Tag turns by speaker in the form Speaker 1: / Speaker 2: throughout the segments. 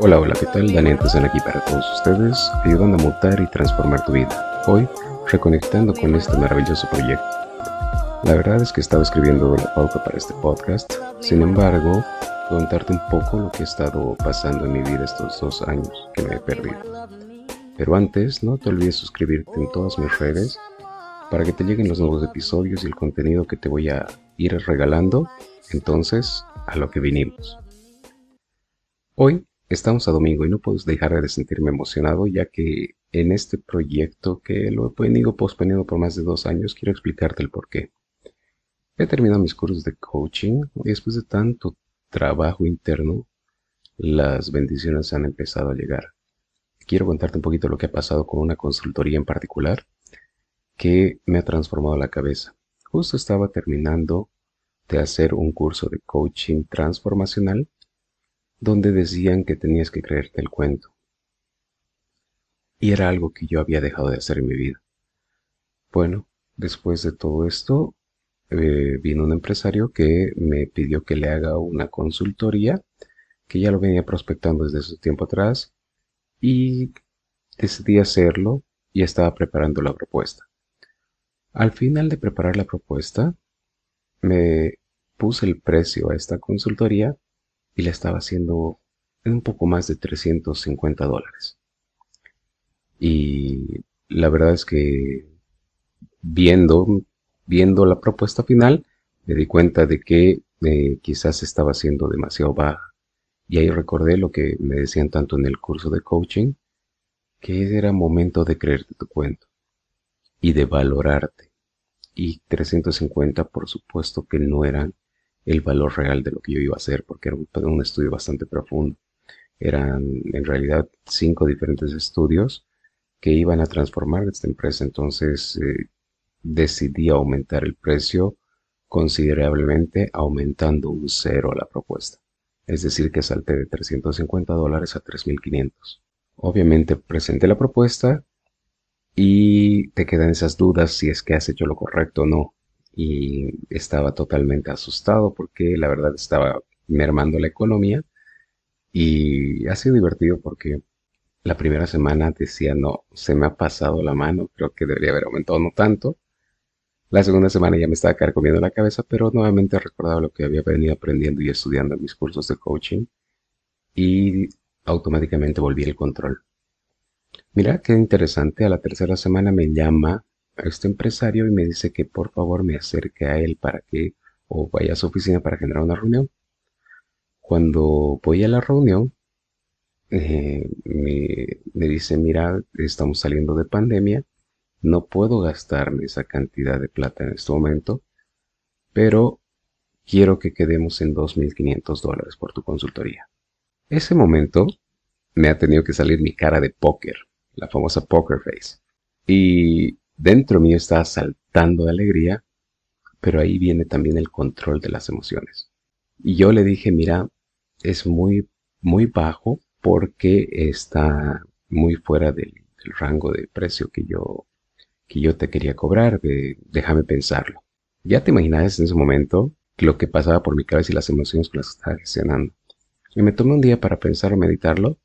Speaker 1: Hola, hola, ¿qué tal? Daniel están aquí para todos ustedes, ayudando a mutar y transformar tu vida. Hoy, reconectando con este maravilloso proyecto. La verdad es que estaba escribiendo la pauta para este podcast, sin embargo, contarte un poco lo que ha estado pasando en mi vida estos dos años que me he perdido. Pero antes, no te olvides suscribirte en todas mis redes para que te lleguen los nuevos episodios y el contenido que te voy a ir regalando. Entonces, a lo que vinimos. Hoy estamos a domingo y no puedo dejar de sentirme emocionado ya que en este proyecto que lo he venido posponiendo por más de dos años quiero explicarte el por qué. He terminado mis cursos de coaching y después de tanto trabajo interno las bendiciones han empezado a llegar. Quiero contarte un poquito lo que ha pasado con una consultoría en particular que me ha transformado la cabeza. Justo estaba terminando de hacer un curso de coaching transformacional donde decían que tenías que creerte el cuento. Y era algo que yo había dejado de hacer en mi vida. Bueno, después de todo esto, eh, vino un empresario que me pidió que le haga una consultoría, que ya lo venía prospectando desde ese tiempo atrás, y decidí hacerlo y estaba preparando la propuesta. Al final de preparar la propuesta, me puse el precio a esta consultoría y la estaba haciendo en un poco más de 350 dólares. Y la verdad es que viendo, viendo la propuesta final, me di cuenta de que eh, quizás estaba siendo demasiado baja. Y ahí recordé lo que me decían tanto en el curso de coaching, que era momento de creerte tu cuento y de valorarte. Y 350 por supuesto que no eran el valor real de lo que yo iba a hacer, porque era un, estudio bastante profundo. Eran en realidad cinco diferentes estudios que iban a transformar esta empresa, entonces eh, decidí aumentar el precio considerablemente, aumentando un cero a la propuesta. Es decir, que salté de 350 dólares a 3.500. Obviamente presenté la propuesta y te quedan esas dudas si es que has hecho lo correcto o no y estaba totalmente asustado porque la verdad estaba mermando la economía y ha sido divertido porque la primera semana decía no, se me ha pasado la mano, creo que debería haber aumentado no tanto. La segunda semana ya me estaba carcomiendo la cabeza, pero nuevamente recordaba lo que había venido aprendiendo y estudiando en mis cursos de coaching y automáticamente volví el control. Mira qué interesante, a la tercera semana me llama a este empresario y me dice que por favor me acerque a él para que o vaya a su oficina para generar una reunión. Cuando voy a la reunión, eh, me, dice, mira, estamos saliendo de pandemia, no puedo gastarme esa cantidad de plata en este momento, pero quiero que quedemos en 2.500 dólares por tu consultoría. Ese momento me ha tenido que salir mi cara de póker, la famosa poker face. Y Dentro mío estaba saltando de alegría, pero ahí viene también el control de las emociones. Y yo le dije, mira, es muy, muy bajo porque está muy fuera del, rango de precio que yo, que yo te quería cobrar. déjame pensarlo. Ya te imaginas en ese momento lo que pasaba por mi cabeza y las emociones con las que estaba gestionando. Y me tomé un día para pensar, meditarlo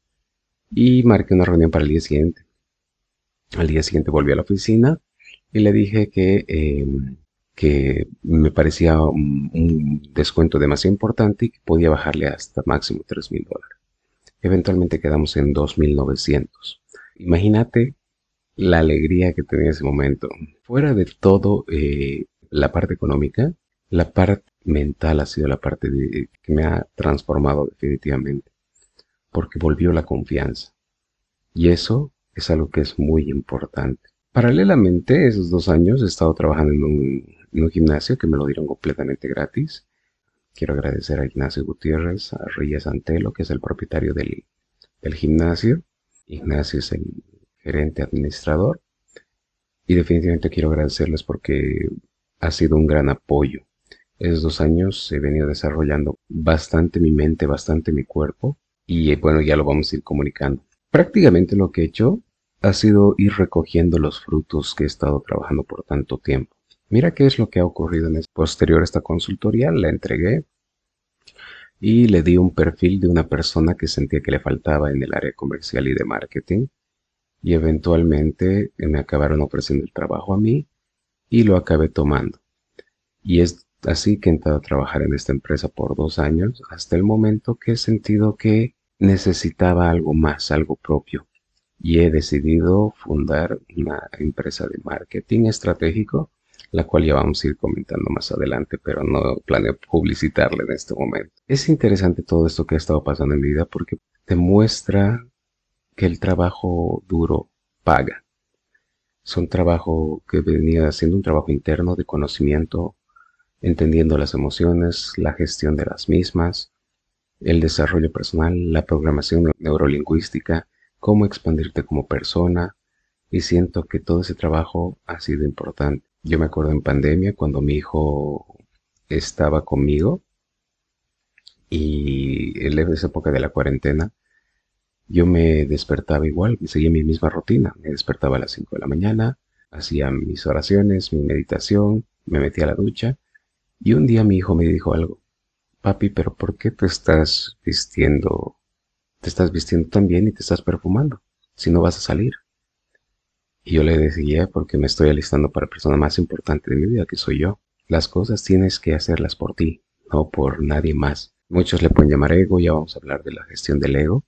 Speaker 1: y marqué una reunión para el día siguiente. Al día siguiente volví a la oficina y le dije que, em, que me parecía un, descuento demasiado importante y que podía bajarle hasta máximo 3 mil dólares. Eventualmente quedamos en 2.900. Imagínate la alegría que tenía ese momento. Fuera de todo eh, la parte económica, la parte mental ha sido la parte que me ha transformado definitivamente. Porque volvió la confianza. Y eso es algo que es muy importante. Paralelamente, esos dos años he estado trabajando en un, gimnasio que me lo dieron completamente gratis. Quiero agradecer a Ignacio Gutiérrez, a Reyes Antelo, que es el propietario del, del gimnasio. Ignacio es el gerente administrador. Y definitivamente quiero agradecerles porque ha sido un gran apoyo. Esos dos años he venido desarrollando bastante mi mente, bastante mi cuerpo. Y bueno, ya lo vamos a ir comunicando. Prácticamente lo que he hecho ha sido ir recogiendo los frutos que he estado trabajando por tanto tiempo. Mira qué es lo que ha ocurrido en el posterior a esta consultoría, la entregué y le di un perfil de una persona que sentía que le faltaba en el área comercial y de marketing y eventualmente me acabaron ofreciendo el trabajo a mí y lo acabé tomando. Y es así que he entrado a trabajar en esta empresa por dos años hasta el momento que he sentido que necesitaba algo más, algo propio. Y he decidido fundar una empresa de marketing estratégico, la cual ya vamos a ir comentando más adelante, pero no planeo publicitarla en este momento. Es interesante todo esto que ha estado pasando en mi vida porque demuestra que el trabajo duro paga. Es un trabajo que venía haciendo un trabajo interno de conocimiento, entendiendo las emociones, la gestión de las mismas, el desarrollo personal, la programación neurolingüística, cómo expandirte como persona, y siento que todo ese trabajo ha sido importante. Yo me acuerdo en pandemia cuando mi hijo estaba conmigo y en esa época de la cuarentena, yo me despertaba igual, seguía mi misma rutina. Me despertaba a las 5 de la mañana, hacía mis oraciones, mi meditación, me metía a la ducha y un día mi hijo me dijo algo papi, pero ¿por qué te estás vistiendo, te estás vistiendo tan bien y te estás perfumando si no vas a salir? Y yo le decía, porque me estoy alistando para la persona más importante de mi vida, que soy yo. Las cosas tienes que hacerlas por ti, no por nadie más. Muchos le pueden llamar ego, ya vamos a hablar de la gestión del ego.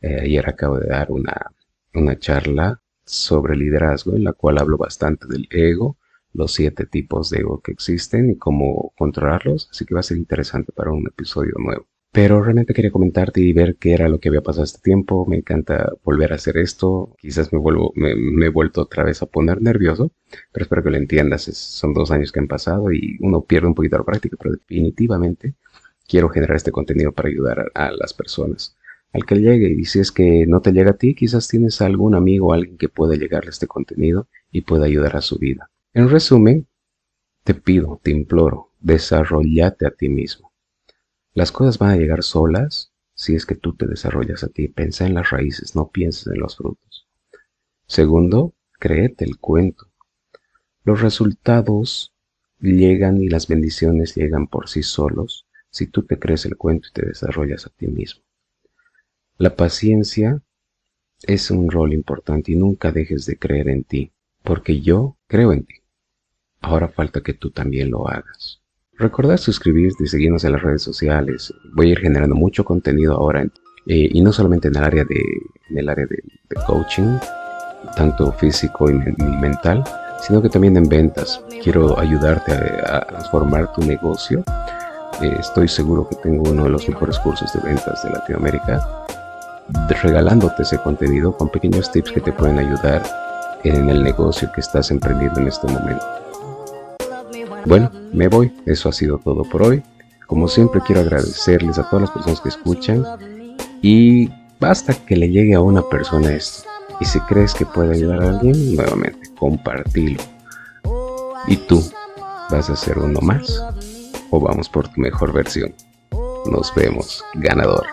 Speaker 1: Eh, ayer acabo de dar una, una charla sobre liderazgo en la cual hablo bastante del ego los siete tipos de ego que existen y cómo controlarlos, así que va a ser interesante para un episodio nuevo. Pero realmente quería comentarte y ver qué era lo que había pasado este tiempo. Me encanta volver a hacer esto. Quizás me vuelvo, me, he vuelto otra vez a poner nervioso, pero espero que lo entiendas. son dos años que han pasado y uno pierde un poquito la práctica, pero definitivamente quiero generar este contenido para ayudar a, las personas al que llegue. Y si es que no te llega a ti, quizás tienes algún amigo o alguien que pueda llegarle este contenido y pueda ayudar a su vida. En resumen, te pido, te imploro, desarrollate a ti mismo. Las cosas van a llegar solas si es que tú te desarrollas a ti. Pensa en las raíces, no pienses en los frutos. Segundo, créete el cuento. Los resultados llegan y las bendiciones llegan por sí solos si tú te crees el cuento y te desarrollas a ti mismo. La paciencia es un rol importante y nunca dejes de creer en ti, porque yo creo en ti. Ahora falta que tú también lo hagas. Recordad suscribirte y seguirnos en las redes sociales. Voy a ir generando mucho contenido ahora eh, y no solamente en el área de, en el área de, coaching, tanto físico y, mental, sino que también en ventas. Quiero ayudarte a, transformar tu negocio. Eh, estoy seguro que tengo uno de los mejores cursos de ventas de Latinoamérica, regalándote ese contenido con pequeños tips que te pueden ayudar en el negocio que estás emprendiendo en este momento. Bueno, me voy. Eso ha sido todo por hoy. Como siempre quiero agradecerles a todas las personas que escuchan y basta que le llegue a una persona esto. Y si crees que puede ayudar a alguien, nuevamente, compartilo. ¿Y tú? ¿Vas a ser uno más? ¿O vamos por tu mejor versión? Nos vemos, ganador.